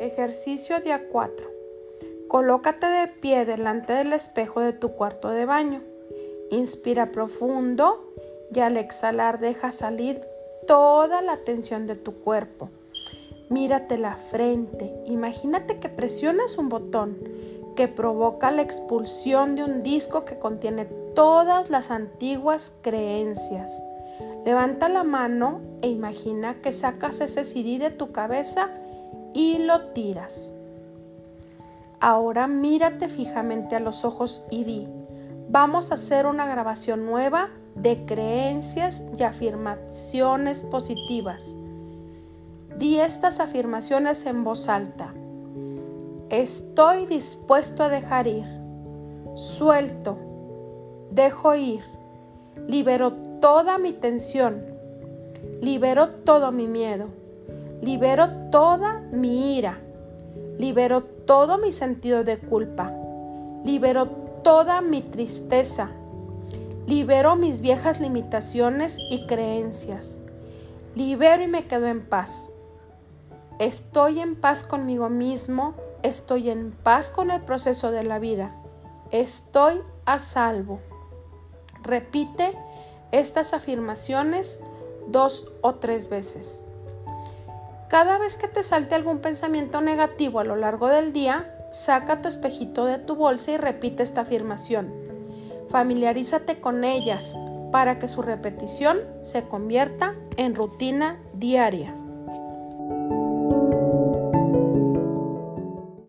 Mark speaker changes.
Speaker 1: Ejercicio día 4. Colócate de pie delante del espejo de tu cuarto de baño. Inspira profundo y al exhalar deja salir toda la tensión de tu cuerpo. Mírate la frente. Imagínate que presionas un botón que provoca la expulsión de un disco que contiene todas las antiguas creencias. Levanta la mano e imagina que sacas ese CD de tu cabeza y lo tiras. Ahora mírate fijamente a los ojos y di, vamos a hacer una grabación nueva de creencias y afirmaciones positivas. Di estas afirmaciones en voz alta. Estoy dispuesto a dejar ir. Suelto. Dejo ir. Libero toda mi tensión. Libero todo mi miedo. Libero toda mi ira. Libero todo mi sentido de culpa. Libero toda mi tristeza. Libero mis viejas limitaciones y creencias. Libero y me quedo en paz. Estoy en paz conmigo mismo. Estoy en paz con el proceso de la vida. Estoy a salvo. Repite estas afirmaciones dos o tres veces. Cada vez que te salte algún pensamiento negativo a lo largo del día, saca tu espejito de tu bolsa y repite esta afirmación. Familiarízate con ellas para que su repetición se convierta en rutina diaria.